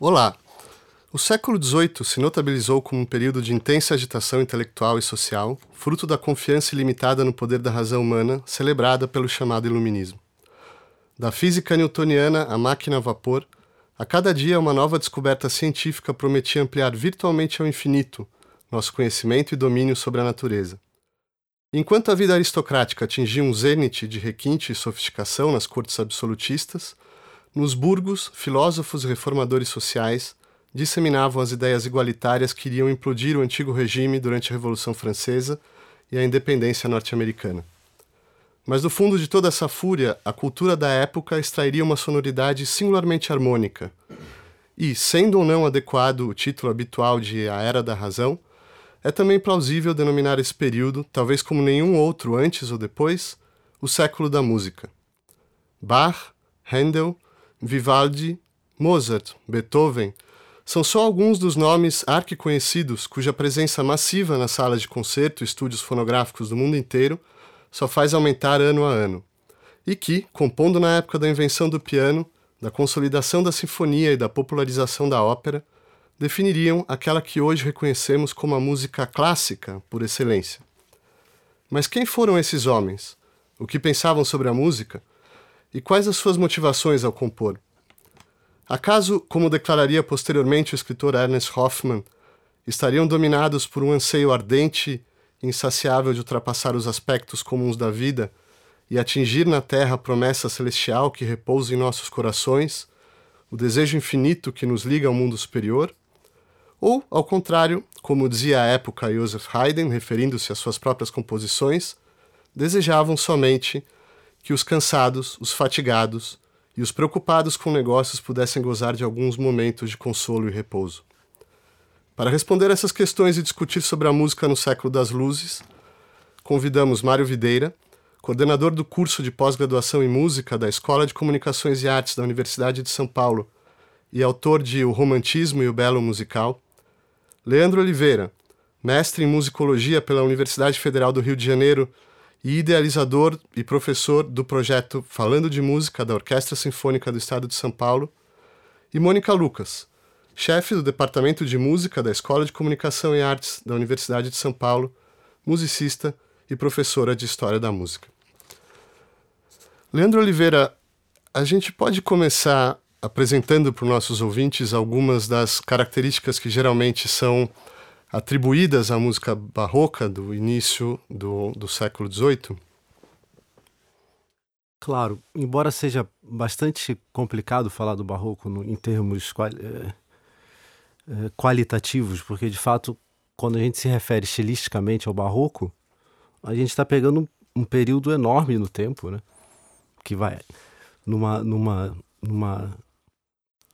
Olá! O século XVIII se notabilizou como um período de intensa agitação intelectual e social, fruto da confiança ilimitada no poder da razão humana, celebrada pelo chamado Iluminismo. Da física newtoniana à máquina a vapor, a cada dia uma nova descoberta científica prometia ampliar virtualmente ao infinito nosso conhecimento e domínio sobre a natureza. Enquanto a vida aristocrática atingia um zênite de requinte e sofisticação nas cortes absolutistas, nos burgos, filósofos e reformadores sociais disseminavam as ideias igualitárias que iriam implodir o antigo regime durante a Revolução Francesa e a independência norte-americana. Mas do fundo de toda essa fúria, a cultura da época extrairia uma sonoridade singularmente harmônica. E, sendo ou não adequado o título habitual de A Era da Razão, é também plausível denominar esse período, talvez como nenhum outro antes ou depois, o século da música. Bach, Handel, Vivaldi, Mozart, Beethoven são só alguns dos nomes arquiconhecidos cuja presença massiva nas salas de concerto e estúdios fonográficos do mundo inteiro só faz aumentar ano a ano, e que, compondo na época da invenção do piano, da consolidação da sinfonia e da popularização da ópera, definiriam aquela que hoje reconhecemos como a música clássica por excelência. Mas quem foram esses homens? O que pensavam sobre a música? E quais as suas motivações ao compor? Acaso, como declararia posteriormente o escritor Ernest Hoffmann, estariam dominados por um anseio ardente e insaciável de ultrapassar os aspectos comuns da vida e atingir na terra a promessa celestial que repousa em nossos corações, o desejo infinito que nos liga ao mundo superior? Ou, ao contrário, como dizia à época Joseph Haydn, referindo-se às suas próprias composições, desejavam somente que os cansados, os fatigados e os preocupados com negócios pudessem gozar de alguns momentos de consolo e repouso. Para responder essas questões e discutir sobre a música no século das luzes, convidamos Mário Videira, coordenador do curso de pós-graduação em música da Escola de Comunicações e Artes da Universidade de São Paulo e autor de O Romantismo e o Belo Musical, Leandro Oliveira, mestre em musicologia pela Universidade Federal do Rio de Janeiro e idealizador e professor do projeto Falando de Música da Orquestra Sinfônica do Estado de São Paulo, e Mônica Lucas, chefe do Departamento de Música da Escola de Comunicação e Artes da Universidade de São Paulo, musicista e professora de História da Música. Leandro Oliveira, a gente pode começar apresentando para os nossos ouvintes algumas das características que geralmente são atribuídas à música barroca do início do, do século XVIII? Claro, embora seja bastante complicado falar do barroco no, em termos é, é, qualitativos, porque de fato, quando a gente se refere estilisticamente ao barroco, a gente está pegando um, um, período enorme no tempo, né? Que vai numa, numa, numa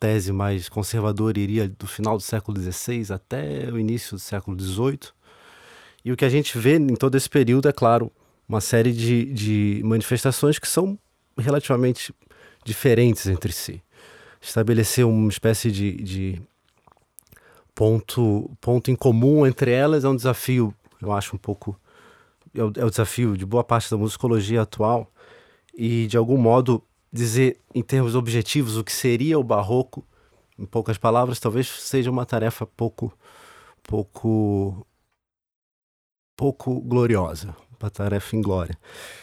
tese mais conservadora iria do final do século XVI até o início do século XVIII. E o que a gente vê em todo esse período é, claro, uma série de, de manifestações que são relativamente diferentes entre si. Estabelecer uma espécie de, de ponto, ponto em comum entre elas é um desafio, eu acho, um pouco. É o, é o desafio de boa parte da musicologia atual e, de algum modo, dizer em termos objetivos o que seria o barroco, em poucas palavras, talvez seja uma tarefa pouco pouco pouco gloriosa, uma tarefa inglória.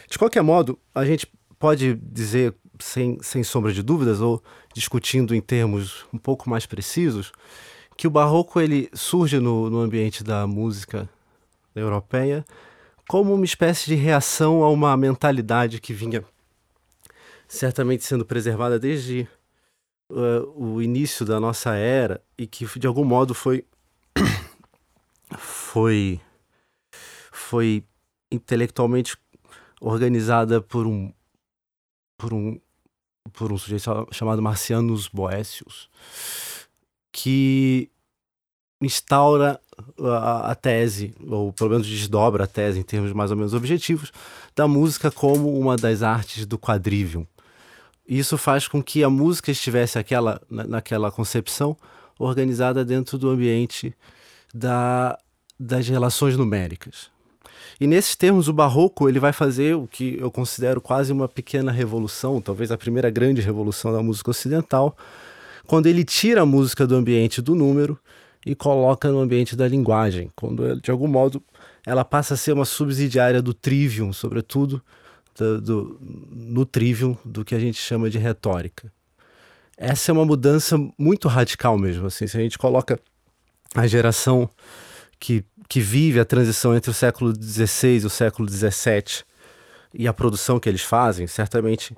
De qualquer modo, a gente pode dizer sem, sem sombra de dúvidas ou discutindo em termos um pouco mais precisos que o barroco ele surge no, no ambiente da música europeia como uma espécie de reação a uma mentalidade que vinha certamente sendo preservada desde uh, o início da nossa era e que de algum modo foi foi foi intelectualmente organizada por um por um por um sujeito chamado Marcianus Boécius que instaura a, a, tese, ou pelo menos desdobra a tese em termos mais ou menos objetivos, da música como uma das artes do quadrivium. Isso faz com que a música estivesse aquela, naquela concepção organizada dentro do ambiente da, das relações numéricas. E nesses termos, o barroco ele vai fazer o que eu considero quase uma pequena revolução, talvez a primeira grande revolução da música ocidental, quando ele tira a música do ambiente do número e coloca no ambiente da linguagem, quando de algum modo ela passa a ser uma subsidiária do trivium, sobretudo do, do, no trivium do que a gente chama de retórica. Essa é uma mudança muito radical mesmo. Assim, se a gente coloca a geração que, que vive a transição entre o século XVI e o século XVII e a produção que eles fazem, certamente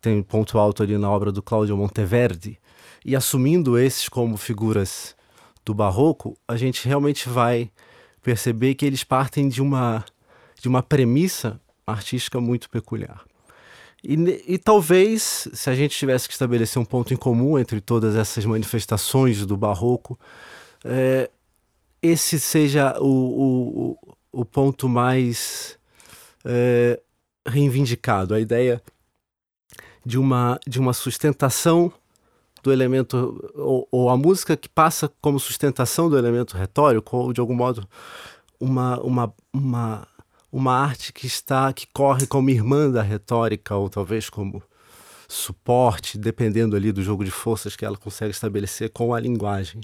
tem ponto alto ali na obra do Cláudio Monteverdi, e assumindo esses como figuras do barroco, a gente realmente vai perceber que eles partem de uma, de uma premissa artística muito peculiar. E, e, talvez, se a gente tivesse que estabelecer um ponto em comum entre todas essas manifestações do barroco, é, esse seja o, o, o ponto mais é, reivindicado, a ideia de uma, de uma sustentação do elemento, ou, ou, a música que passa como sustentação do elemento retórico, ou de algum modo uma, uma, uma, uma arte que está, que corre como irmã da retórica, ou talvez como suporte, dependendo ali do jogo de forças que ela consegue estabelecer com a linguagem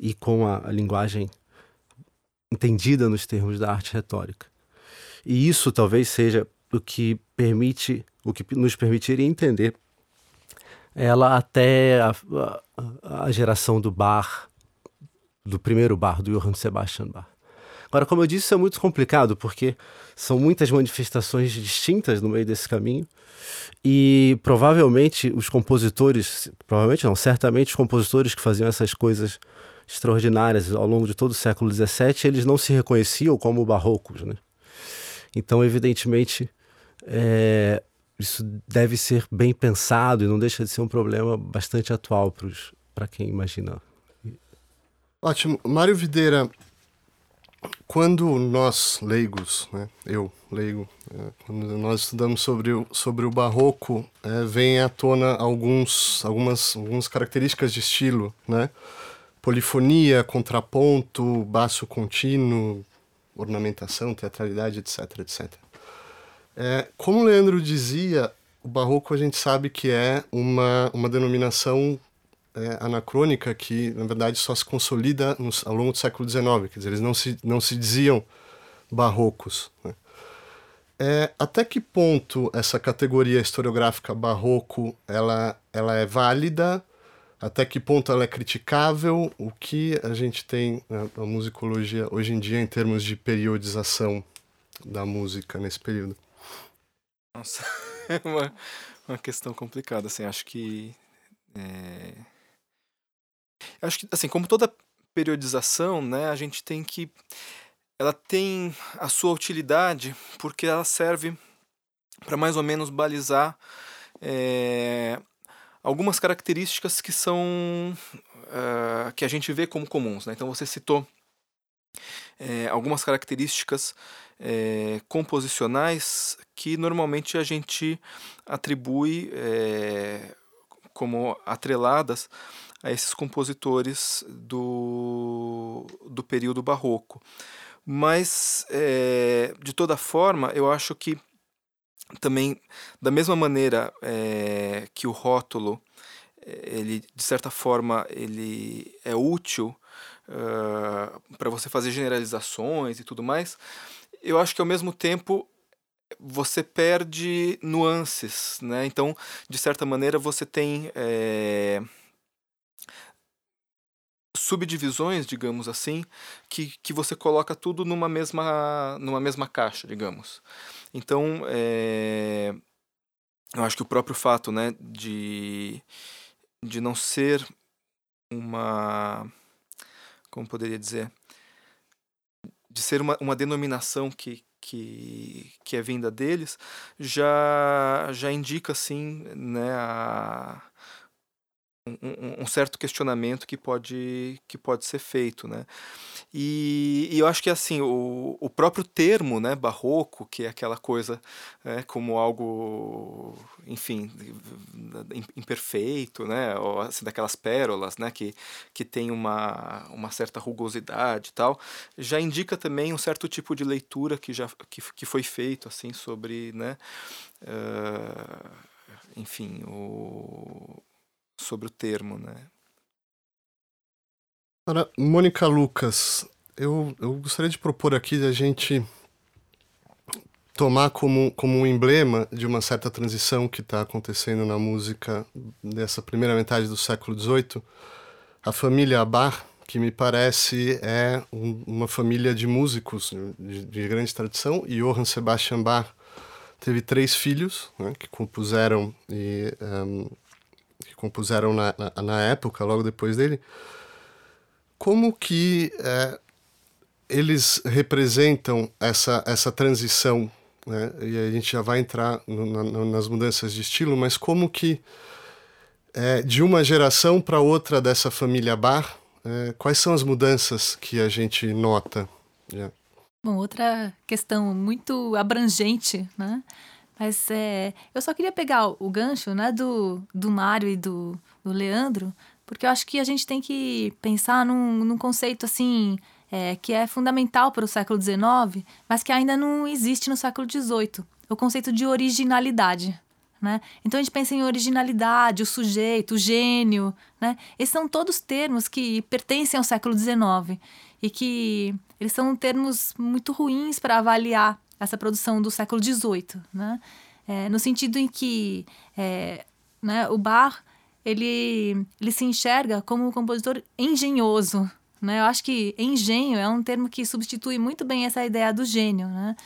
e com a, a linguagem entendida nos termos da arte retórica. E isso talvez seja o que permite, o que nos permitiria entender ela até a, a, a geração do bar, do primeiro bar, do Johann Sebastian Bach. Agora, como eu disse, isso é muito complicado, porque são muitas manifestações distintas no meio desse caminho, e provavelmente os compositores, provavelmente não, certamente os compositores que faziam essas coisas extraordinárias ao longo de todo o século XVII, eles não se reconheciam como barrocos, né? Então, evidentemente, é, isso deve ser bem pensado e não deixa de ser um problema bastante atual para quem imagina. Ótimo. Mário Videira, quando nós leigos, né, eu leigo, é, quando nós estudamos sobre o, sobre o barroco, é, vem à tona alguns, algumas, algumas características de estilo, né? Polifonia, contraponto, baixo contínuo, ornamentação, teatralidade, etc, etc. É, como o Leandro dizia, o barroco a gente sabe que é uma, uma denominação é, anacrônica que, na verdade, só se consolida no, ao longo do século XIX. Quer dizer, eles não se, não se diziam barrocos. Né? É, até que ponto essa categoria historiográfica barroco ela, ela é válida? Até que ponto ela é criticável? O que a gente tem na, na musicologia hoje em dia em termos de periodização da música nesse período? Nossa, é uma, uma questão complicada, assim, acho que... É... Acho que, assim, como toda periodização, né, a gente tem que... Ela tem a sua utilidade porque ela serve para mais ou menos balizar é, algumas características que são... Uh, que a gente vê como comuns, né? Então você citou é, algumas características é, composicionais que normalmente a gente atribui é, como atreladas a esses compositores do, do período barroco. Mas, é, de toda forma, eu acho que também, da mesma maneira é, que o rótulo, ele, de certa forma, ele é útil uh, para você fazer generalizações e tudo mais, eu acho que ao mesmo tempo você perde nuances, né? Então, de certa maneira, você tem é, subdivisões, digamos assim, que, que você coloca tudo numa mesma, numa mesma caixa, digamos. Então, é, eu acho que o próprio fato, né, de, de não ser uma como poderia dizer, de ser uma, uma denominação que, que, que é vinda deles, já, já indica, assim, né, a, um, um, certo questionamento que pode, que pode ser feito, né? E, e eu acho que assim o, o próprio termo, né, barroco, que é aquela coisa né, como algo, enfim, imperfeito, né, ou assim, daquelas pérolas, né, que, que tem uma, uma certa rugosidade e tal, já indica também um certo tipo de leitura que já que, que foi feito assim sobre, né, uh, enfim, o sobre o termo, né? Ora, Mônica Lucas, eu, eu gostaria de propor aqui a gente tomar como, como um emblema de uma certa transição que está acontecendo na música dessa primeira metade do século XVIII, a família Bach, que me parece é um, uma família de músicos de, de, grande tradição, e Johann Sebastian Bach teve três filhos né, que compuseram e um, que compuseram na, na, na, época, logo depois dele. Como que é, eles representam essa, essa transição né? E a gente já vai entrar no, na, nas mudanças de estilo, mas como que é, de uma geração para outra dessa família Bar, é, quais são as mudanças que a gente nota? Yeah. Bom, outra questão muito abrangente, né? Mas é, eu só queria pegar o gancho né, do, do Mário e do, do Leandro, porque eu acho que a gente tem que pensar num, num conceito assim é, que é fundamental para o século XIX, mas que ainda não existe no século XVIII, o conceito de originalidade. Né? Então a gente pensa em originalidade, o sujeito, o gênio, né? Esses são todos termos que pertencem ao século XIX e que eles são termos muito ruins para avaliar essa produção do século XVIII, né? É, no sentido em que é, né, o Bach ele, ele se enxerga como um compositor engenhoso, né? Eu acho que engenho é um termo que substitui muito bem essa ideia do gênio. Né?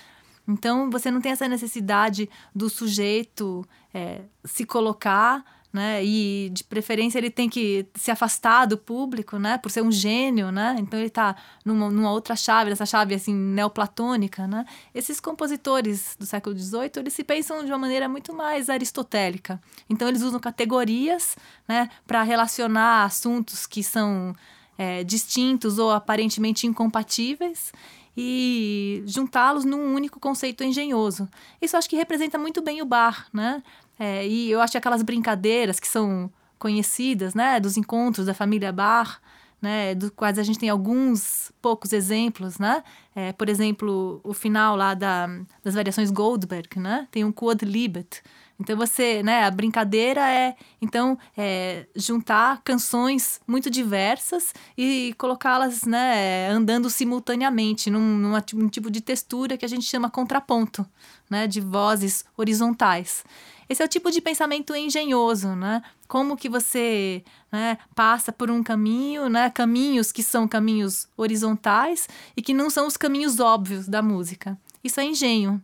Então, você não tem essa necessidade do sujeito é, se colocar, né? E de preferência ele tem que se afastar do público, né? Por ser um gênio, né? Então ele está numa, numa, outra chave, essa chave assim neoplatônica, né? Esses compositores do século XVIII eles se pensam de uma maneira muito mais aristotélica. Então eles usam categorias, né? Para relacionar assuntos que são é, distintos ou aparentemente incompatíveis e juntá-los num único conceito engenhoso. Isso acho que representa muito bem o bar, né? É, e eu acho que aquelas brincadeiras que são conhecidas, né, dos encontros da família Bar, né, do quais a gente tem alguns poucos exemplos, né? É, por exemplo, o final lá da, das variações Goldberg, né? Tem um Quod Libet, então você, né, a brincadeira é então é, juntar canções muito diversas e colocá-las, né, andando simultaneamente num, num, num tipo de textura que a gente chama contraponto, né, de vozes horizontais. Esse é o tipo de pensamento engenhoso, né? Como que você né, passa por um caminho, né? Caminhos que são caminhos horizontais e que não são os caminhos óbvios da música. Isso é engenho.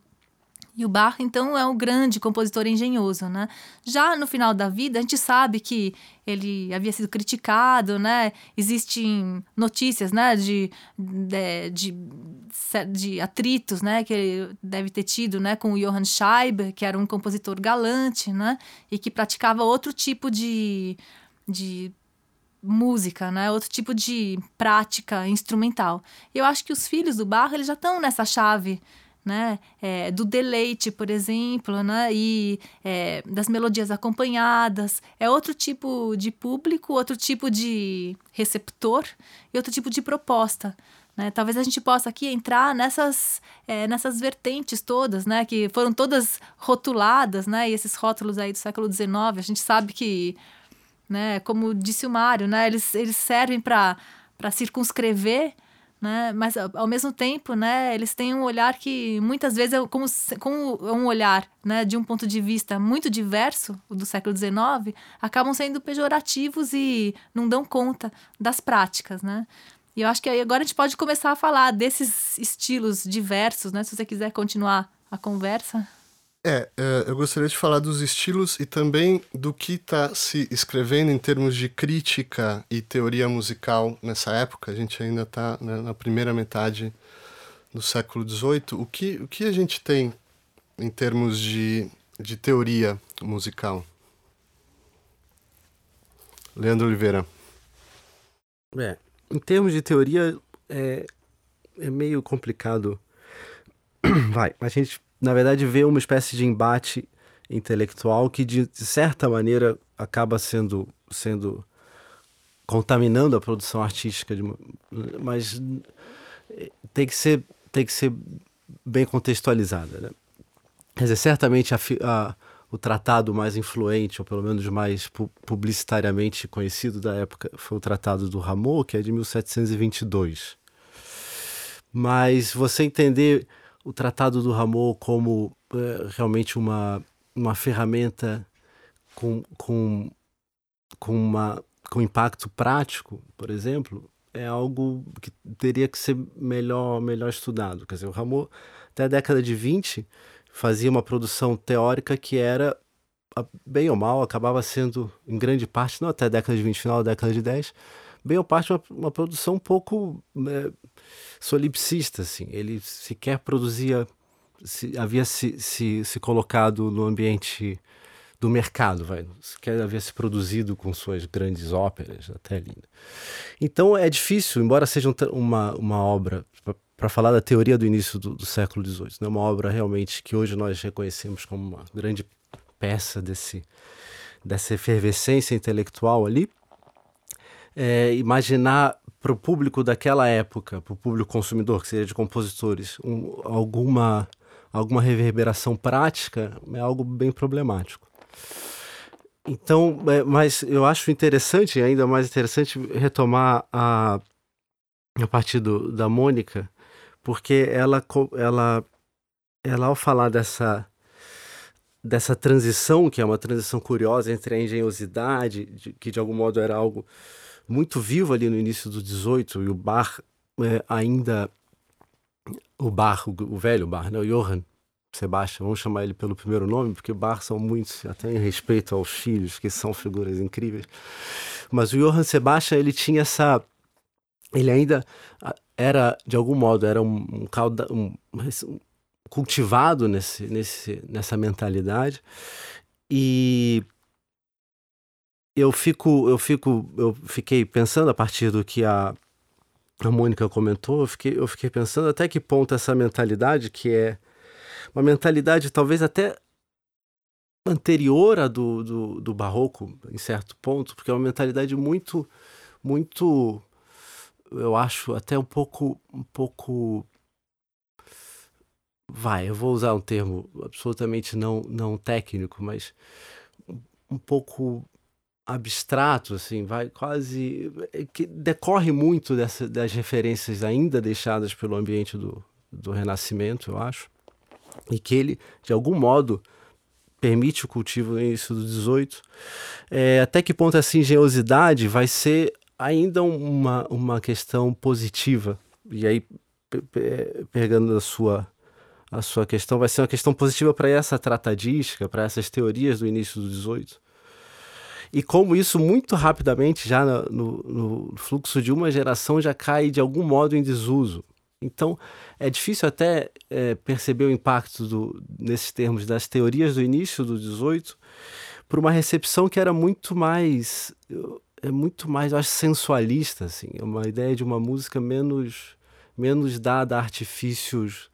E o Bach, então, é um grande compositor engenhoso, né? Já no final da vida, a gente sabe que ele havia sido criticado, né? Existem notícias, né, de, de, de, de atritos, né, que ele deve ter tido, né, com o Johann Scheiber, que era um compositor galante, né? E que praticava outro tipo de, de música, né? Outro tipo de prática instrumental. Eu acho que os filhos do Bach, eles já estão nessa chave, né? É, do deleite, por exemplo, né? E é, das melodias acompanhadas. É outro tipo de público, outro tipo de receptor e outro tipo de proposta. Né? Talvez a gente possa aqui entrar nessas, é, nessas vertentes todas, né? Que foram todas rotuladas, né? E esses rótulos aí do século XIX, a gente sabe que, né? Como disse o Mário, né? Eles, eles servem para circunscrever né? Mas ao mesmo tempo, né, eles têm um olhar que muitas vezes é como, como é um olhar, né, de um ponto de vista muito diverso, do século XIX, acabam sendo pejorativos e não dão conta das práticas, né? E eu acho que aí agora a gente pode começar a falar desses estilos diversos, né? Se você quiser continuar a conversa. É, é, eu gostaria de falar dos estilos e também do que está se escrevendo em termos de crítica e teoria musical nessa época. A gente ainda está né, na primeira metade do século XVIII. O que, o que a gente tem em termos de, de teoria musical? Leandro Oliveira. É, em termos de teoria, é, é meio complicado. Vai, a gente na verdade, vê uma espécie de embate intelectual que, de, de certa maneira, acaba sendo, sendo contaminando a produção artística, de, mas tem que ser, tem que ser bem contextualizada. Né? Quer dizer, certamente a, a, o tratado mais influente, ou pelo menos mais pu publicitariamente conhecido da época, foi o Tratado do Rameau, que é de 1722. Mas você entender o Tratado do Rameau como é, realmente uma, uma ferramenta com, com, com, uma, com impacto prático, por exemplo, é algo que teria que ser melhor, melhor estudado. Quer dizer, o Rameau, até a década de 20, fazia uma produção teórica que era, bem ou mal, acabava sendo, em grande parte, não até a década de 20, final da década de 10, bem ou parte, uma, uma produção um pouco é, solipsista. Assim. Ele sequer produzia, se, havia se, se, se colocado no ambiente do mercado, vai, sequer havia se produzido com suas grandes óperas até ali. Né. Então é difícil, embora seja uma, uma obra para falar da teoria do início do, do século XVIII. Né? uma obra realmente que hoje nós reconhecemos como uma grande peça desse, dessa efervescência intelectual ali. É, imaginar para o público daquela época, para o público consumidor, que seria de compositores, um, alguma, alguma reverberação prática é algo bem problemático. Então, é, mas eu acho interessante, ainda mais interessante, retomar a, a partir do, da Mônica, porque ela, ela, ela ao falar dessa, dessa transição, que é uma transição curiosa entre a engenhosidade, de, que de algum modo era algo muito vivo ali no início do 18, e o Bar é, ainda. O Bar, o, o, velho Bar, né? o Johann Sebastian, vamos chamar ele pelo primeiro nome, porque Bar são muitos, até em respeito aos filhos, que são figuras incríveis. Mas o Johann Sebastian, ele tinha essa. Ele ainda era, de algum modo, era um, um, um, um cultivado nesse, nesse, nessa mentalidade. E eu fico, eu fico, eu fiquei pensando a partir do que a, a Mônica comentou, eu fiquei, eu fiquei pensando até que ponto essa mentalidade, que é uma mentalidade talvez até anterior à do, do, do barroco, em certo ponto, porque é uma mentalidade muito, muito eu acho até um pouco, um pouco vai, eu vou usar um termo absolutamente não, não técnico, mas um pouco abstrato, assim, vai quase é que decorre muito dessa, das referências ainda deixadas pelo ambiente do, do Renascimento, eu acho, e que ele, de algum modo, permite o cultivo no início do 18. É, até que ponto essa engenhosidade vai ser ainda uma, uma questão positiva. E aí, pegando a sua, a sua questão, vai ser uma questão positiva para essa tratadística, para essas teorias do início do 18. E como isso muito rapidamente, já no, no, fluxo de uma geração, já cai de algum modo em desuso. Então, é difícil até é, perceber o impacto do, nesses termos das teorias do início do 18 por uma recepção que era muito mais é muito mais, eu acho, sensualista, assim. É uma ideia de uma música menos, menos dada a artifícios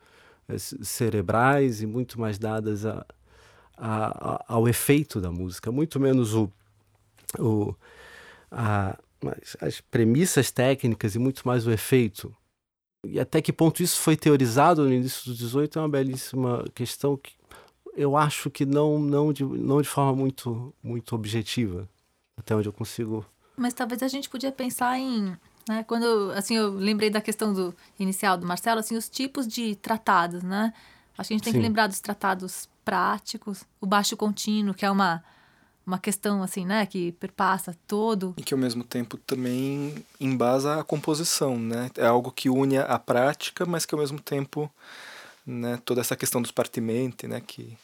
é, cerebrais e muito mais dadas a, a, a, ao efeito da música, muito menos o, o a, as premissas técnicas e muito mais o efeito. E até que ponto isso foi teorizado no início do 18 é uma belíssima questão que eu acho que não, não, de, não de forma muito, muito objetiva, até onde eu consigo mas talvez a gente podia pensar em né? Quando, assim, eu lembrei da questão do inicial do Marcelo, assim, os tipos de tratados, né? Acho que a gente tem Sim. que lembrar dos tratados práticos, o baixo contínuo, que é uma, uma questão, assim, né? Que perpassa todo. E que, ao mesmo tempo, também embasa a composição, né? É algo que une a prática, mas que, ao mesmo tempo, né? Toda essa questão dos partimentos, né? Que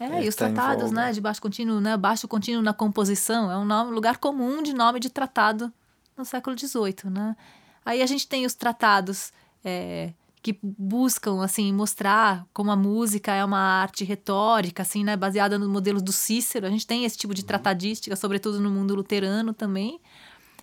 é, é e os tratados, né, de baixo contínuo, né, baixo contínuo na composição, é um nome, lugar comum de nome de tratado no século XVIII, né? Aí a gente tem os tratados é, que buscam, assim, mostrar como a música é uma arte retórica, assim, né, baseada no modelo do Cícero. A gente tem esse tipo de uhum. tratadística, sobretudo no mundo luterano também.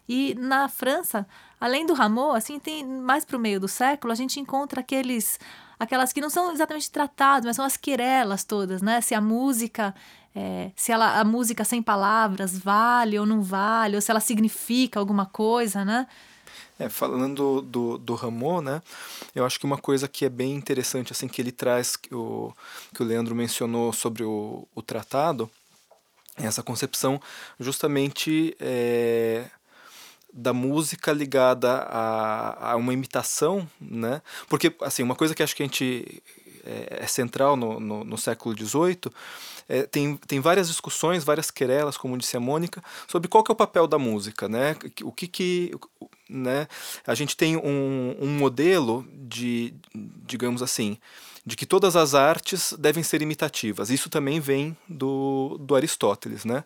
E na França, além do Rameau, assim, tem mais para o meio do século, a gente encontra aqueles aquelas que não são exatamente tratadas, mas são as querelas todas, né? Se a música, é, se ela, a música sem palavras vale ou não vale, ou se ela significa alguma coisa, né? É, falando do, do Rameau, né, eu acho que uma coisa que é bem interessante, assim, que ele traz, que o, que o Leandro mencionou sobre o, o tratado, é essa concepção justamente é, da música ligada a, a uma imitação, né, porque, assim, uma coisa que acho que a gente é, é central no, no, no século XVIII é, tem, tem várias discussões, várias querelas, como disse a Mônica, sobre qual que é o papel da música, né? O que que... Né? A gente tem um, um modelo de, digamos assim, de que todas as artes devem ser imitativas. Isso também vem do, do Aristóteles. Né?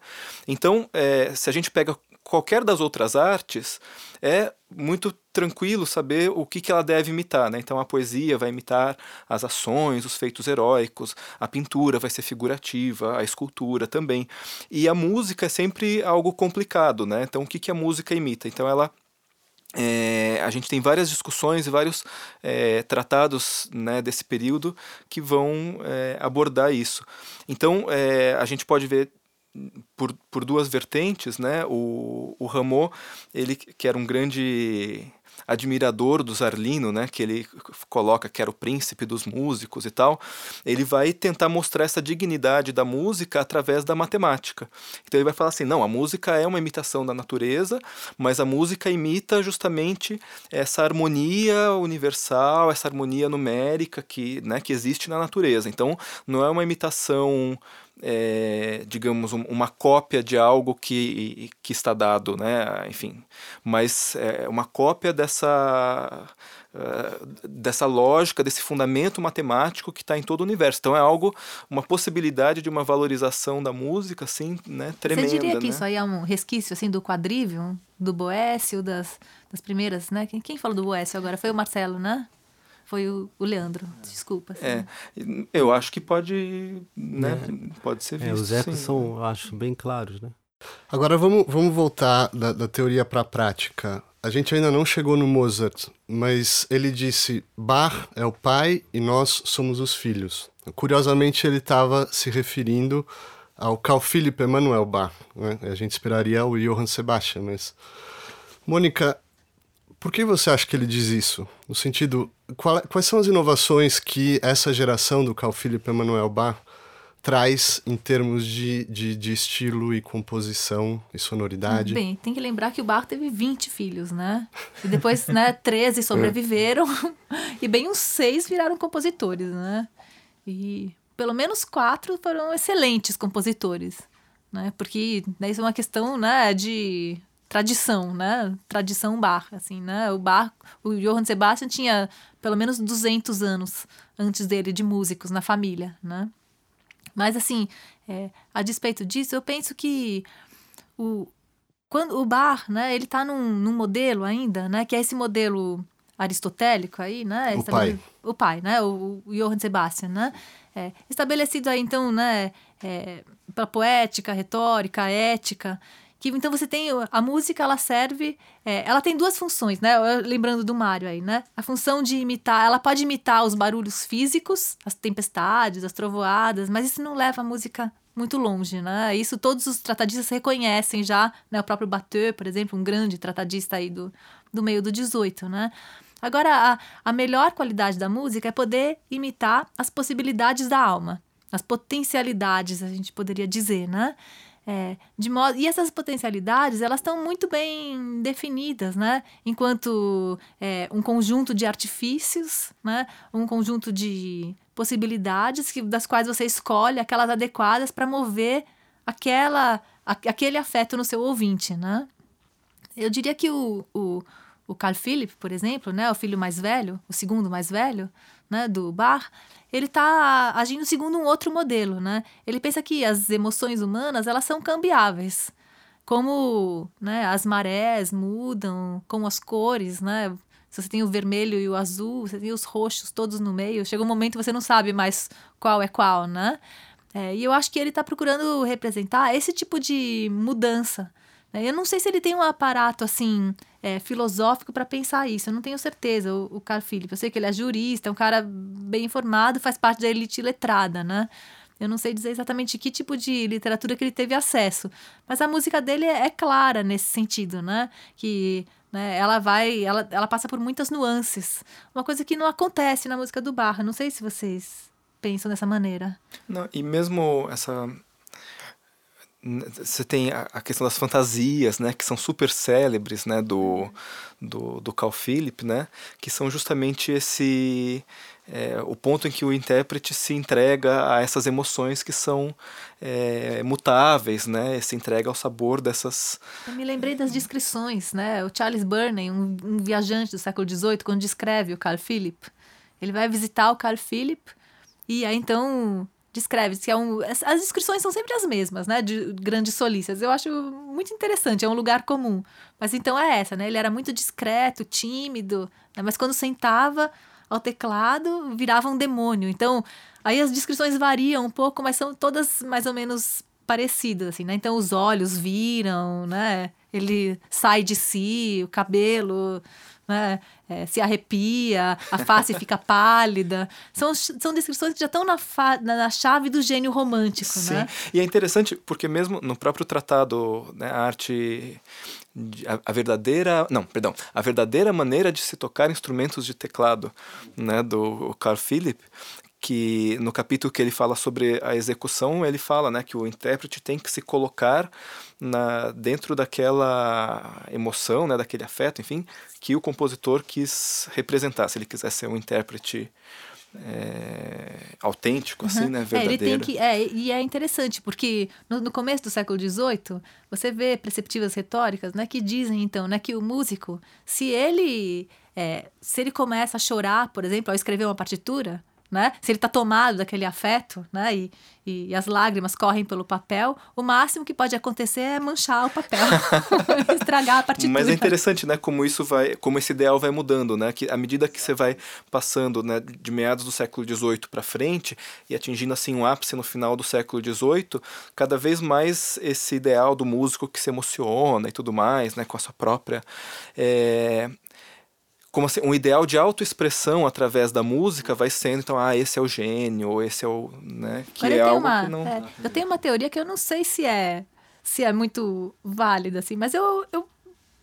Então, é, se a gente pega qualquer das outras artes, é muito tranquilo saber o que, que ela deve imitar. Né? Então a poesia vai imitar as ações, os feitos heróicos, a pintura vai ser figurativa, a escultura também. E a música é sempre algo complicado. Né? Então o que, que a música imita? Então ela é, a gente tem várias discussões e vários é, tratados né, desse período que vão é, abordar isso. Então, é, a gente pode ver por, por duas vertentes, né? O, o Rameau, ele que era um grande admirador do Zarlino, né, que ele coloca que era o príncipe dos músicos e tal, ele vai tentar mostrar essa dignidade da música através da matemática. Então ele vai falar assim, não, a música é uma imitação da natureza, mas a música imita justamente essa harmonia universal, essa harmonia numérica que, né, que existe na natureza. Então não é uma imitação é, digamos, um, uma cópia de algo que, que está dado, né? Enfim, mas é uma cópia dessa uh, dessa lógica, desse fundamento matemático que está em todo o universo. Então é algo, uma possibilidade de uma valorização da música, assim, né? Tremenda. Você diria que né? isso aí é um resquício assim do quadrívio, do Boécio, das, das primeiras, né? Quem, quem falou do Boécio agora foi o Marcelo, né? Foi o, o Leandro, desculpa. Assim. É, eu acho que pode, né, é. pode ser visto. É, os ecos sim. são, acho, bem claros, né? Agora vamos, vamos voltar da, da teoria para a prática. A gente ainda não chegou no Mozart, mas ele disse: Bach é o pai e nós somos os filhos. Curiosamente, ele estava se referindo ao Carl Philipp Emanuel Bach. Né? A gente esperaria o Johann Sebastian, mas. Mônica, por que você acha que ele diz isso? No sentido, qual, quais são as inovações que essa geração do Carl Philipp Emanuel Bach traz em termos de, de, de, estilo e composição e sonoridade? Bem, tem que lembrar que o Bach teve 20 filhos, né? E depois, né, 13 sobreviveram e bem uns seis viraram compositores, né? E pelo menos quatro foram excelentes compositores, né? Porque né, isso é uma questão, né, de tradição, né? Tradição Bach, assim, né? O Bach, o Johann Sebastian tinha pelo menos 200 anos antes dele de músicos na família, né? Mas assim, é, a despeito disso, eu penso que o quando o Bach, né? Ele está num, num modelo ainda, né? Que é esse modelo aristotélico aí, né? O pai. O pai, né? O, o Johann Sebastian, né? É, estabelecido aí, então, né? É, para poética, retórica, ética então você tem a música ela serve é, ela tem duas funções né? Lembrando do Mário aí né? A função de imitar ela pode imitar os barulhos físicos as tempestades as trovoadas mas isso não leva a música muito longe né? Isso todos os tratadistas reconhecem já né? O próprio Bateu por exemplo um grande tratadista aí do, do meio do 18 né? Agora a, a melhor qualidade da música é poder imitar as possibilidades da alma as potencialidades a gente poderia dizer né é, de modo, e essas potencialidades, elas estão muito bem definidas, né? Enquanto é, um conjunto de artifícios, né? Um conjunto de possibilidades que, das quais você escolhe aquelas adequadas para mover aquela, a, aquele afeto no seu ouvinte, né? Eu diria que o, o, o Carl Philipp, por exemplo, né? O filho mais velho, o segundo mais velho, né? Do Bach, ele está agindo segundo um outro modelo, né? Ele pensa que as emoções humanas elas são cambiáveis, como né, as marés mudam, como as cores, né? Se você tem o vermelho e o azul, você tem os roxos todos no meio, chega um momento que você não sabe mais qual é qual, né? É, e eu acho que ele está procurando representar esse tipo de mudança. Né? Eu não sei se ele tem um aparato assim é, filosófico para pensar isso. Eu não tenho certeza, o, o Carl Philipp. Eu sei que ele é jurista, é um cara bem informado, faz parte da elite letrada, né? Eu não sei dizer exatamente que tipo de literatura que ele teve acesso, mas a música dele é, é clara nesse sentido, né? Que né? Ela vai, ela, ela passa por muitas nuances, uma coisa que não acontece na música do Barra. Não sei se vocês pensam dessa maneira. Não, e mesmo essa você tem a, questão das fantasias, né, que são super célebres, né, do, do, do Carl Philipp, né, que são justamente esse é, o ponto em que o intérprete se entrega a essas emoções que são é, mutáveis, né, se entrega ao sabor dessas. Eu me lembrei das descrições, né, o Charles Burney, um, um viajante do século XVIII, quando descreve o Carl Philipp, ele vai visitar o Carl Philipp e aí então descreve que é um. As descrições são sempre as mesmas, né? De grandes solistas. Eu acho muito interessante, é um lugar comum. Mas então é essa, né? Ele era muito discreto, tímido, né? mas quando sentava ao teclado, virava um demônio. Então, aí as descrições variam um pouco, mas são todas mais ou menos parecidas, assim, né? Então os olhos viram, né? Ele sai de si, o cabelo né? É, se arrepia, a face fica pálida. São, são descrições que já estão na, na chave do gênio romântico. Sim. Né? E é interessante porque mesmo no próprio tratado, né, a arte a, a, verdadeira não perdão a verdadeira maneira de se tocar instrumentos de teclado né do Carl Philipp que no capítulo que ele fala sobre a execução, ele fala né, que o intérprete tem que se colocar na, dentro daquela emoção, né, daquele afeto, enfim, que o compositor quis representar, se ele quiser ser um intérprete é, autêntico, assim, né, verdadeiro. É, ele tem que, é, e é interessante, porque no, no, começo do século XVIII, você vê perceptivas retóricas, né, que dizem, então, né, que o músico, se ele, é, se ele começa a chorar, por exemplo, ao escrever uma partitura, né? Se ele está tomado daquele afeto, né? E, e, e, as lágrimas correm pelo papel, o máximo que pode acontecer é manchar o papel, estragar a partitura. Mas é interessante, né? Como isso vai, como esse ideal vai mudando, né? Que à medida que você vai passando, né? De meados do século XVIII para frente e atingindo assim um ápice no final do século XVIII, cada vez mais esse ideal do músico que se emociona e tudo mais, né? Com a sua própria é, como assim, um ideal de autoexpressão através da música vai sendo, então, ah, esse é o gênio, ou esse é o, né, que é algo uma, que não... É, eu tenho uma teoria que eu não sei se é, se é muito válida, assim, mas eu, eu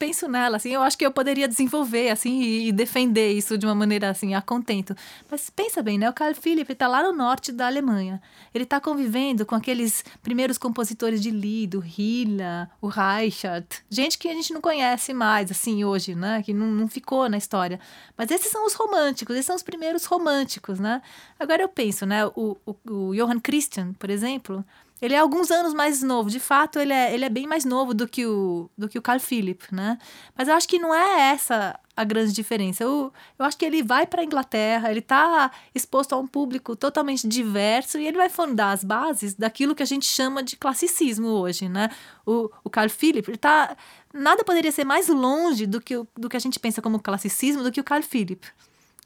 penso nela, assim, eu acho que eu poderia desenvolver, assim, e, defender isso de uma maneira, assim, a contento. Mas pensa bem, né? O Carl Philipp está lá no norte da Alemanha. Ele está convivendo com aqueles primeiros compositores de Lied, o Hilla, o Reichert, gente que a gente não conhece mais, assim, hoje, né? Que não, não ficou na história. Mas esses são os românticos, esses são os primeiros românticos, né? Agora eu penso, né? O, o, o Johann Christian, por exemplo, ele é alguns anos mais novo. De fato, ele é, ele é bem mais novo do que, o, do que o Carl Philipp, né? Mas eu acho que não é essa a grande diferença. Eu, eu acho que ele vai para a Inglaterra, ele está exposto a um público totalmente diverso e ele vai fundar as bases daquilo que a gente chama de classicismo hoje, né? O, o Carl Philipp, ele tá... Nada poderia ser mais longe do que, do que a gente pensa como classicismo do que o Carl Philipp.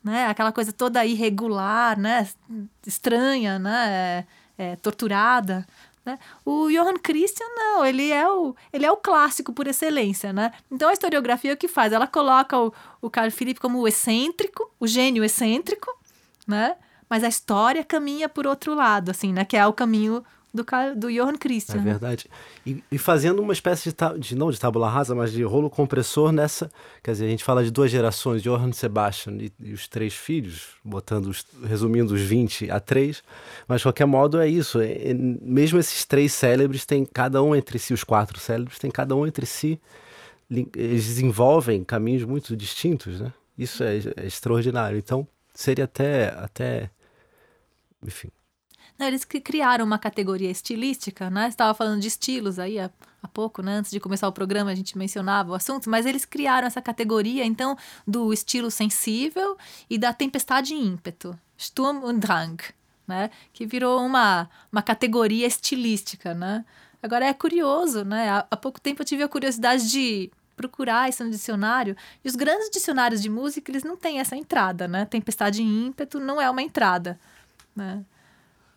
Né? Aquela coisa toda irregular, né? Estranha, né? É, torturada. Né? O Johann Christian, não, ele é o, ele é o clássico por excelência, né? Então a historiografia o que faz? Ela coloca o, o Carl Philipp como o excêntrico, o gênio excêntrico, né? Mas a história caminha por outro lado, assim, né? Que é o caminho do, do Johann Christian. É verdade. E, e fazendo uma espécie de, de, não de tábula rasa, mas de rolo compressor nessa. Quer dizer, a gente fala de duas gerações, Johann Sebastian e, e os três filhos, botando os, resumindo os 20 a 3. Mas de qualquer modo é isso. É, é, mesmo esses três célebres têm cada um entre si, os quatro célebres, têm cada um entre si. Eles desenvolvem caminhos muito distintos, né? Isso é, é extraordinário. Então, seria até, até enfim, não, eles criaram uma categoria estilística, né? Estava falando de estilos aí há, há pouco, né? Antes de começar o programa a gente mencionava o assunto, mas eles criaram essa categoria, então, do estilo sensível e da tempestade e ímpeto, Sturm und Drang, né? Que virou uma, uma categoria estilística, né? Agora é curioso, né? Há, há pouco tempo eu tive a curiosidade de procurar isso no dicionário. E os grandes dicionários de música, eles não têm essa entrada, né? Tempestade e ímpeto não é uma entrada, né?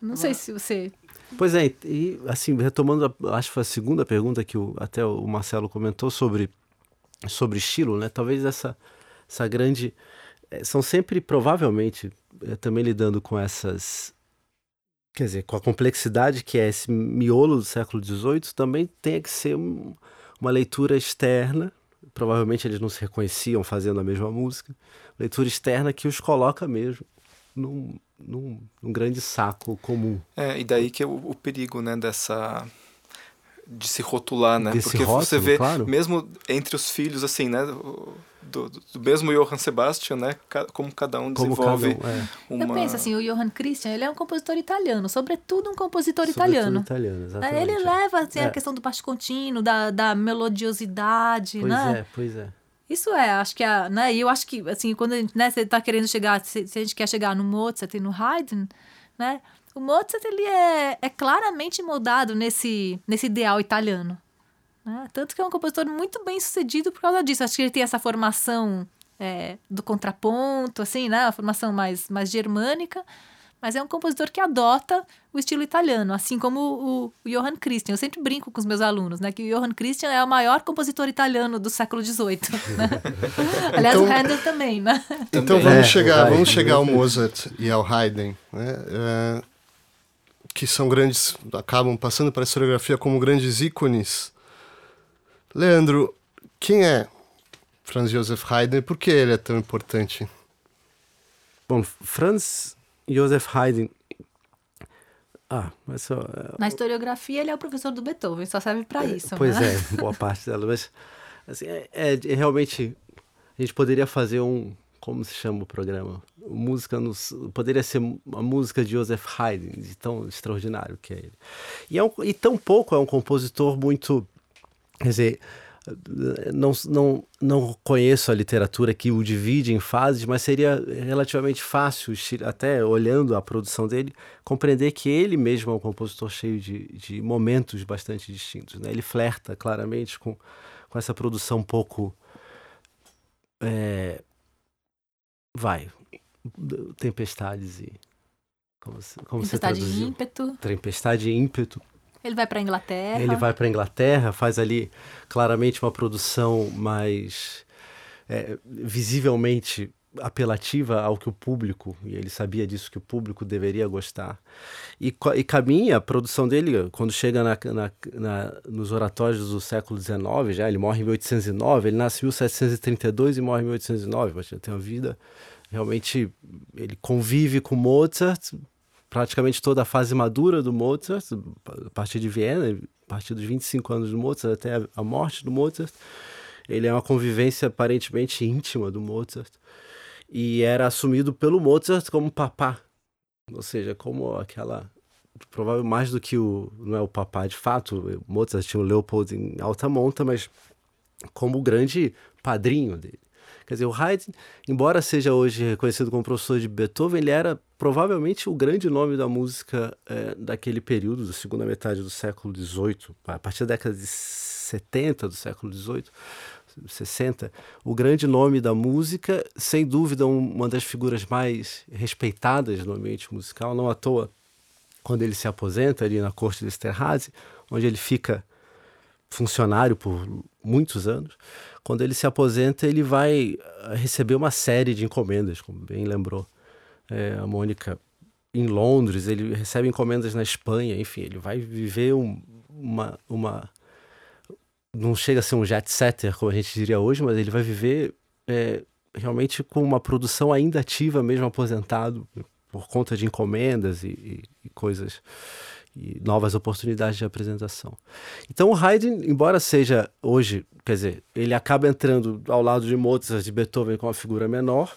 Não sei se você. Pois é, e assim, retomando, a, acho que foi a segunda pergunta que o, até o Marcelo comentou sobre, sobre estilo, né? Talvez essa, essa grande. É, são sempre, provavelmente, é, também lidando com essas. Quer dizer, com a complexidade que é esse miolo do século XVIII, também tem que ser um, uma leitura externa provavelmente eles não se reconheciam fazendo a mesma música. Leitura externa que os coloca mesmo num, num, num grande saco comum. É, e daí que é o, o perigo, né, dessa de se rotular, né? Desse Porque rótulo, você vê, claro. mesmo entre os filhos, assim, né? Do, do mesmo Johann Sebastian, né? ca- Como cada um Como cada desenvolve um, é, uma... Eu penso assim, o Johann Christian, ele é um compositor italiano, sobretudo um compositor sobretudo italiano. italiano, exatamente. Ele leva assim, É. a questão do baixo contínuo, da, da melodiosidade, Pois né? é, pois é. Isso é, acho que é, né? E eu acho que, assim, quando a gente, né, você tá querendo chegar, se, se a gente quer chegar no Mozart e no Haydn, né? O Mozart, ele é, é claramente moldado nesse, nesse ideal italiano. Né? Tanto que é um compositor muito bem sucedido por causa disso. Acho que ele tem essa formação é, do contraponto, assim, né? A formação mais, mais germânica. Mas é um compositor que adota o estilo italiano, assim como o, o Johann Christian. Eu sempre brinco com os meus alunos, né? Que o Johann Christian é o maior compositor italiano do século XVIII. Né? Aliás, Então- o Handel também, né? Então Também. vamos É, chegar, vamos chegar ao Mozart e ao Haydn, né? É, que são grandes, acabam passando para a historiografia como grandes ícones. Leandro, quem é Franz Joseph Haydn e por que ele é tão importante? Bom, Franz Joseph Haydn. Ah, mas só. é, Na historiografia, ele é o professor do Beethoven, só serve para isso. Pois né? é, boa parte dela. Mas, assim, é, é- é realmente. A gente poderia fazer um. Como se chama o programa? Música nos, poderia ser a música de Joseph Haydn, de tão extraordinário que é ele. E, é um, e tão pouco é um compositor muito. Quer dizer, não, não, não conheço a literatura que o divide em fases, mas seria relativamente fácil, até olhando a produção dele, compreender que ele mesmo é um compositor cheio de, de momentos bastante distintos. Né? Ele flerta claramente com, com essa produção um pouco. é, vai. Tempestades e. Como, se- como Tempestade de traduziu? ímpeto. Tempestade e ímpeto. Ele vai para Inglaterra. Ele vai para Inglaterra, faz ali claramente uma produção mais é, visivelmente apelativa ao que o público, e ele sabia disso, que o público deveria gostar. E, e caminha a produção dele, quando chega na, na- na- nos oratórios do século XIX, já ele morre em 1809, ele nasce em 1732 e morre em 1809, mas tem uma vida realmente, ele convive com Mozart, praticamente toda a fase madura do Mozart, a partir de Viena, a partir dos 25 anos do Mozart até a- morte do Mozart. Ele é uma convivência aparentemente íntima do Mozart. E era assumido pelo Mozart como papá. Ou seja, como aquela. Provavelmente mais do que o. Não é o papá de fato. Mozart tinha o Leopold em alta monta, mas como o grande padrinho dele. Quer dizer, o Haydn, embora seja hoje reconhecido como professor de Beethoven, ele era provavelmente o grande nome da música eh, daquele período, da segunda metade do século XVIII, a partir da década de 70 do século XVIII, 60, o grande nome da música, sem dúvida um- uma das figuras mais respeitadas no ambiente musical, não à toa, quando ele se aposenta ali na corte de Esterházy, onde ele fica funcionário por muitos anos, quando ele se aposenta, ele vai eh, receber uma série de encomendas, como bem lembrou eh, a Mônica, em Londres, ele recebe encomendas na Espanha, enfim, ele vai viver um- uma, uma. Não chega a ser um jet setter, como a gente diria hoje, mas ele vai viver eh, realmente com uma produção ainda ativa, mesmo aposentado, por conta de encomendas e, e- e coisas e novas oportunidades de apresentação. Então o Haydn, embora seja hoje, quer dizer, ele acaba entrando ao lado de Mozart e Beethoven com uma figura menor,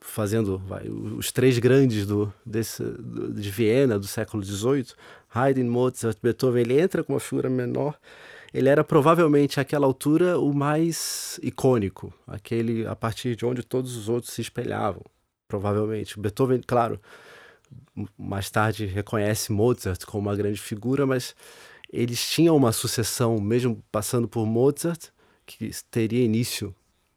fazendo vai, os três grandes do, desse, de Viena do século XVIII, Haydn, Mozart, Beethoven, ele entra com uma figura menor. Ele era provavelmente àquela altura o mais icônico, aquele a partir de onde todos os outros se espelhavam, provavelmente. Beethoven, claro, mais tarde reconhece Mozart como uma grande figura, mas eles tinham uma sucessão, mesmo passando por Mozart, que teria início,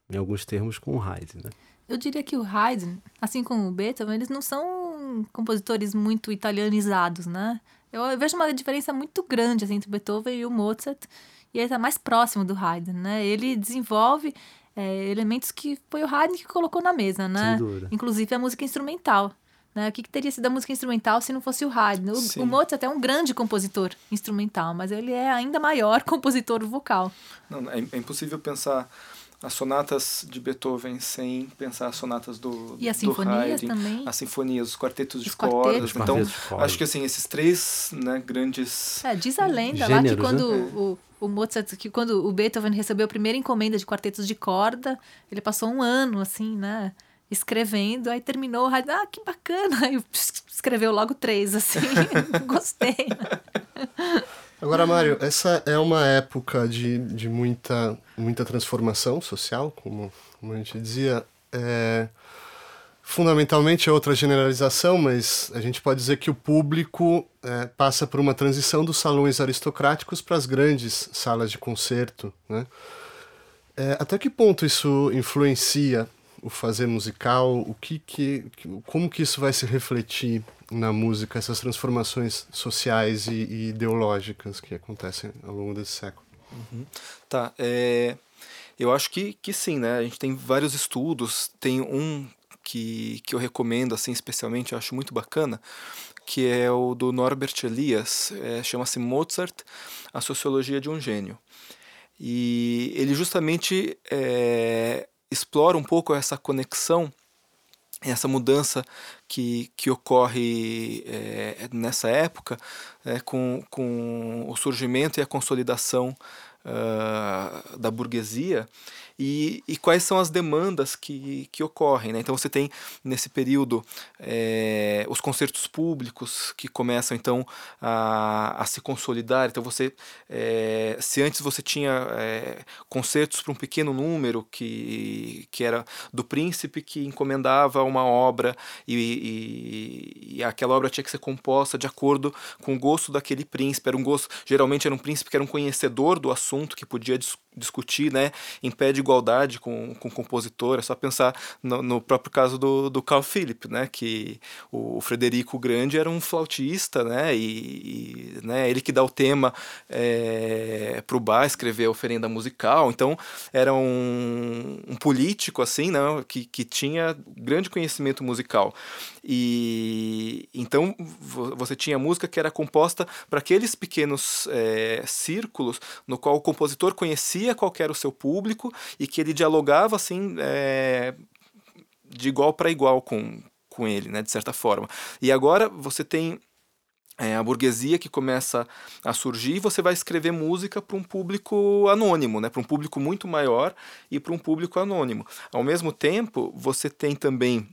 em alguns termos, com Haydn. Né? Eu diria que o Haydn, assim como o Beethoven, eles não são compositores muito italianizados, né? Eu, vejo uma diferença muito grande assim, entre o Beethoven e o Mozart, e ele está mais próximo do Haydn, né? Ele desenvolve é, elementos que foi o Haydn que colocou na mesa, né? Inclusive a música instrumental. Né? O que, que teria sido a música instrumental se não fosse o Haydn? O, Sim. o Mozart é um grande compositor instrumental, mas ele é ainda maior compositor vocal. Não, é, é impossível pensar as sonatas de Beethoven sem pensar as sonatas do E as sinfonias Haydn, também. as sinfonias, os quartetos de Os quartetos. cordas. Os Então, quartetos de cordas. acho que assim, esses três né, grandes É, diz a lenda lá que Gêneros, quando né? o, o Mozart, que quando o Beethoven recebeu a primeira encomenda de quartetos de corda, ele passou um ano, assim, né? Escrevendo, aí terminou, aí, ah, que bacana! Aí escreveu logo três, assim, gostei. Agora, Mário, essa é uma época de, de muita, muita transformação social, como, como a gente dizia. É, fundamentalmente é outra generalização, mas a gente pode dizer que o público é, passa por uma transição dos salões aristocráticos para as grandes salas de concerto. Né? É, até que ponto isso influencia o fazer musical? O que que, como que isso vai se refletir na música, essas transformações sociais e, e ideológicas que acontecem ao longo desse século? Tá, é, eu acho que, que sim, né? A gente tem vários estudos, tem um que, que eu recomendo, assim, especialmente, eu acho muito bacana, que é o do Norbert Elias, é, chama-se Mozart, a Sociologia de um Gênio. E ele justamente é, explora um pouco essa conexão, essa mudança que, que ocorre é, nessa época é, com, com o surgimento e a consolidação ah, da burguesia e, e quais são as demandas que, que ocorrem. Né? Então você tem nesse período eh, os concertos públicos que começam então a, a se consolidar. Então você, eh, se antes você tinha eh, concertos para um pequeno número que, que era do príncipe que encomendava uma obra e, e, e aquela obra tinha que ser composta de acordo com o gosto daquele príncipe. Era um gosto, geralmente era um príncipe que era um conhecedor do assunto que podia dis- discutir, né, em pé de igualdade com, com o compositor. É só pensar no, no próprio caso do, do Carl Philipp, né, que o Frederico Grande era um flautista, né, e, e, né, ele que dá o tema para o Bach escrever a oferenda musical. Então era um, um político assim, né, que, que tinha grande conhecimento musical. E então vo- você tinha música que era composta para aqueles pequenos eh, círculos no qual o compositor conhecia qual que era o seu público e que ele dialogava assim eh, de igual para igual com, com ele, né, de certa forma. E agora você tem é, a burguesia que começa a surgir, e você vai escrever música para um público anônimo, né? para um público muito maior e para um público anônimo. Ao mesmo tempo, você tem também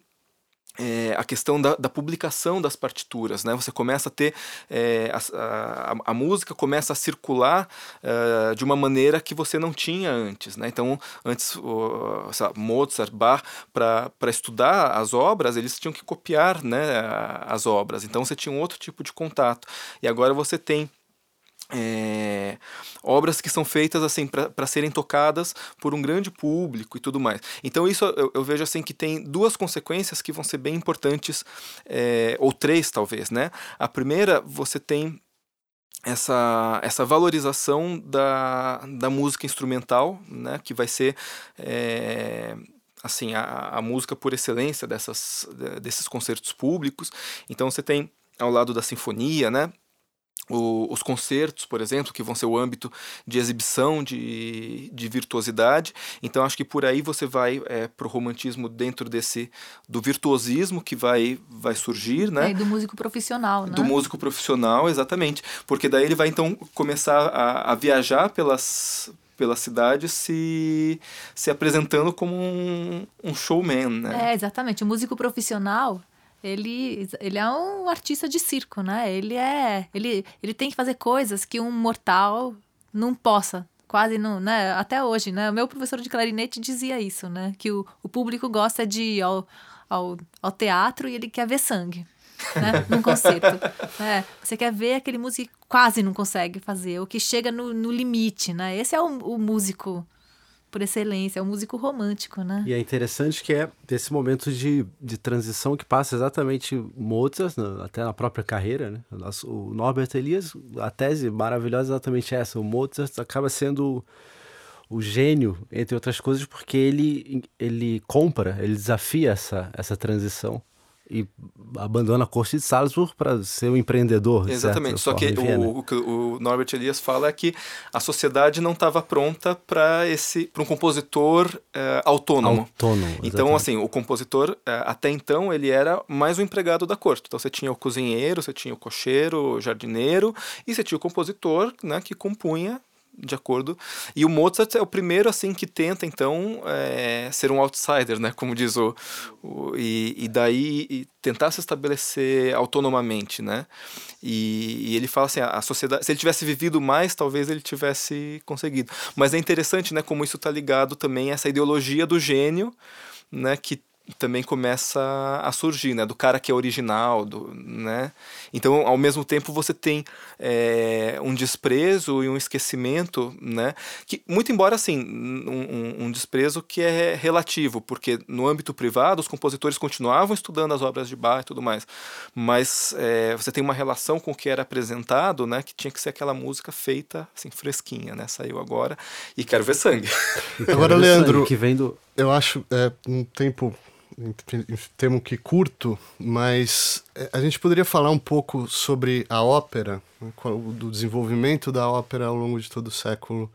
é, a questão da, da publicação das partituras, né? Você começa a ter é, a, a, a música começa a circular é, de uma maneira que você não tinha antes, né? Então, antes Mozart, Bach, para estudar as obras, eles tinham que copiar, né, as obras. Então, você tinha um outro tipo de contato. E agora você tem é, obras que são feitas assim para serem tocadas por um grande público e tudo mais. Então isso eu, eu vejo assim que tem duas consequências que vão ser bem importantes é, ou três talvez, né? A primeira você tem essa, essa valorização da, da música instrumental, né, que vai ser é, assim a, a música por excelência dessas, desses concertos públicos. Então você tem ao lado da sinfonia, né, o, os concertos, por exemplo, que vão ser o âmbito de exibição de, de virtuosidade. Então, acho que por aí você vai é, para o romantismo dentro desse do virtuosismo que vai, vai surgir, né? É, do músico profissional, né? Do músico profissional, exatamente. Porque daí ele vai então começar a, a viajar pelas pela cidade se, se apresentando como um, um showman, né? É, exatamente. O músico profissional, ele, ele é um artista de circo, né? Ele é. Ele, ele tem que fazer coisas que um mortal não possa. Quase não, né? Até hoje, né? O meu professor de clarinete dizia isso, né? Que o, o público gosta de ir ao, ao, ao teatro e ele quer ver sangue. Né? Num concerto. É, você quer ver aquele músico que quase não consegue fazer, o que chega no, no limite, né? Esse é o, o músico por excelência, é o músico romântico, né? E é interessante que é desse momento de, de transição que passa exatamente Mozart, né, até na própria carreira, né? O, nosso, o Norbert Elias, a tese maravilhosa é exatamente essa. O Mozart acaba sendo o gênio, entre outras coisas, porque ele, ele compra, ele desafia essa, essa transição e abandona a corte de Salzburg para ser um empreendedor. Exatamente. Só que o, o, que o Norbert Elias fala é que a sociedade não estava pronta para esse para um compositor é, autônomo. Autônomo. Então, assim, o compositor é, até então ele era mais um empregado da corte. Então você tinha o cozinheiro, você tinha o cocheiro, o jardineiro e você tinha o compositor, né, que compunha de acordo. E o Mozart é o primeiro assim que tenta então é, ser um outsider, né, como diz o, o e, e daí e tentar se estabelecer autonomamente, né? E, e, ele fala assim, a sociedade, se ele tivesse vivido mais, talvez ele tivesse conseguido. Mas é interessante, né, como isso está ligado também a essa ideologia do gênio, né, que também começa a surgir, né? Do cara que é original, do, né? Então, ao mesmo tempo, você tem é, um desprezo e um esquecimento, né? Que, muito embora, assim, um, um, desprezo que é relativo, porque no âmbito privado os compositores continuavam estudando as obras de Bach e tudo mais, mas é, você tem uma relação com o que era apresentado, né? Que tinha que ser aquela música feita, assim, fresquinha, né? Saiu agora e quero ver sangue. Agora, Leandro, que vem do... eu acho é, um tempo temo que curto, mas é, a gente poderia falar um pouco sobre a ópera, né, do desenvolvimento da ópera ao longo de todo o século,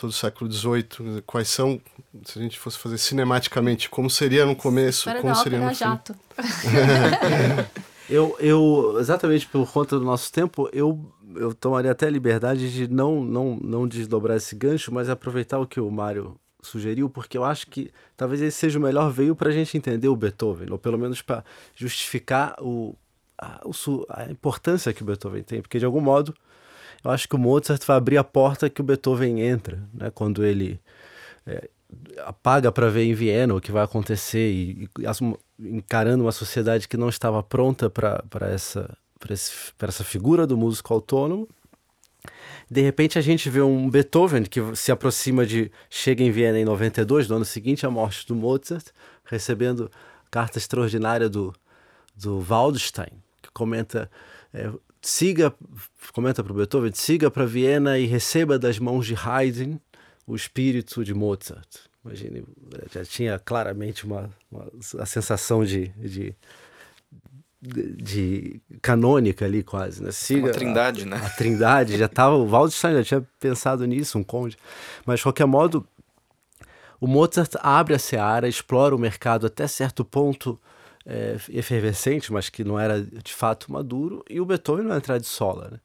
todo o século XVIII. Quais são, se a gente fosse fazer cinematicamente, como seria no começo, como seria no jato. eu, eu, exatamente por conta do nosso tempo, eu eu tomaria até a liberdade de não, não, não desdobrar esse gancho, mas aproveitar o que o Mário sugeriu, porque eu acho que talvez esse seja o melhor veio para a gente entender o Beethoven, ou pelo menos para justificar o, a, o, a importância que o Beethoven tem, porque de algum modo eu acho que o Mozart vai abrir a porta que o Beethoven entra, né? quando ele é, apaga para ver em Viena o que vai acontecer e, e encarando uma sociedade que não estava pronta para essa, essa figura do músico autônomo de repente a gente vê um Beethoven que se aproxima de. chega em Viena em 92, no ano seguinte à morte do Mozart, recebendo carta extraordinária do, do Waldstein, que comenta. É, siga, comenta para o Beethoven, siga para Viena e receba das mãos de Haydn o espírito de Mozart. Imagine, já tinha claramente uma, uma a sensação de, de de canônica ali quase, né? Siga uma trindade, a, né? A trindade já estava, o Waldstein já tinha pensado nisso, um conde. Mas de qualquer modo, o Mozart abre a seara, explora o mercado até certo ponto é, efervescente, mas que não era de fato maduro, e o Beethoven não entra de sola, né?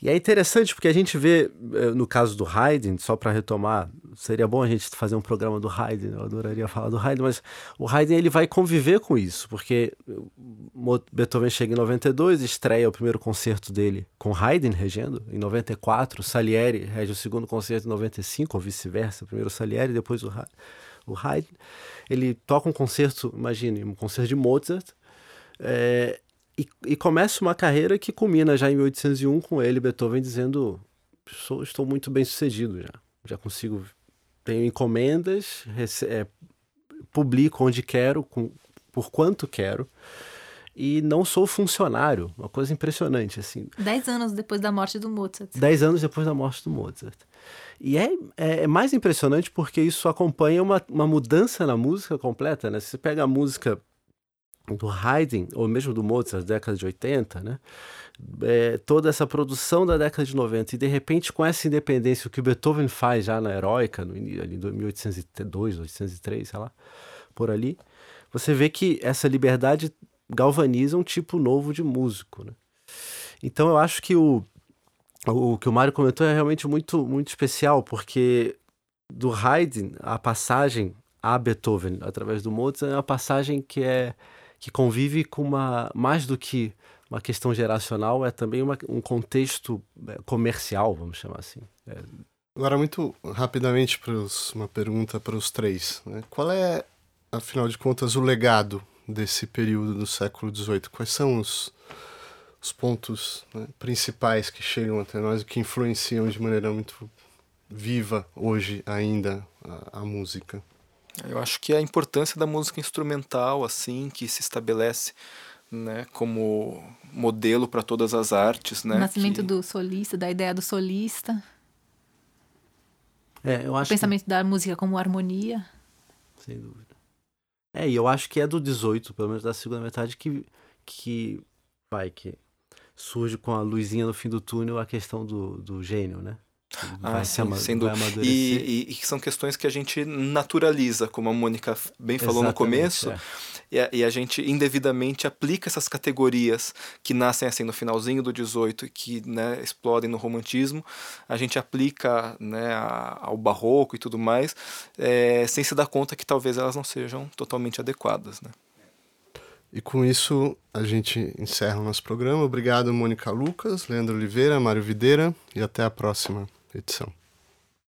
E é interessante porque a gente vê, eh, no caso do Haydn, só para retomar, seria bom a gente fazer um programa do Haydn, eu adoraria falar do Haydn, mas o Haydn ele vai conviver com isso, porque Beethoven chega em 92, estreia o primeiro concerto dele com Haydn regendo, em 94, Salieri rege o segundo concerto em 95, ou vice-versa, primeiro Salieri, depois o, o Haydn. Ele toca um concerto, imagine, um concerto de Mozart, é, e, e, começa uma carreira que culmina já em 1801 com ele, Beethoven, dizendo: Sou, estou muito bem sucedido já. Já consigo. Tenho encomendas, rece, é, publico onde quero, com, por quanto quero. E não sou funcionário, uma coisa impressionante, assim. Dez anos depois da morte do Mozart. Dez anos depois da morte do Mozart. E é, é, é mais impressionante porque isso acompanha uma, uma mudança na música completa, né? Se você pega a música do Haydn, ou mesmo do Mozart, da década de 80, né? É, toda essa produção da década de 90 e de repente com essa independência o que Beethoven faz já na Heroica no ali, 1802, 1803, sei lá, por ali, você vê que essa liberdade galvaniza um tipo novo de músico, né? Então eu acho que o, o que o Mário comentou é realmente muito muito especial porque do Haydn a passagem a Beethoven através do Mozart é uma passagem que é que convive com uma mais do que uma questão geracional, é também uma, um contexto é, comercial, vamos chamar assim. É... Agora, muito rapidamente, uma pergunta para os três. Né? Qual é, afinal de contas, o legado desse período do século XVIII? Quais são os, os pontos né, principais que chegam até nós e que influenciam de maneira muito viva hoje ainda a, a música? Eu acho que a importância da música instrumental, assim, que se estabelece né, como modelo para todas as artes. Né, o nascimento que... do solista, da ideia do solista. É, eu acho o pensamento que... da música como harmonia. Sem dúvida. É, e eu acho que é do 18, pelo menos da segunda metade, que, que vai, que surge com a luzinha no fim do túnel a questão do, do gênio, né? Ah, sim, sem dúvida. E, e, e, que são questões que a gente naturaliza, como a Mônica bem falou Exatamente, no começo, é. e, a, e, a, gente indevidamente aplica essas categorias que nascem assim no finalzinho do 18 e que né, explodem no romantismo, a gente aplica né, ao barroco e tudo mais, é, sem se dar conta que talvez elas não sejam totalmente adequadas. Né? E com isso a gente encerra o nosso programa. Obrigado, Mônica Lucas, Leandro Oliveira, Mário Videira e até a próxima it's so.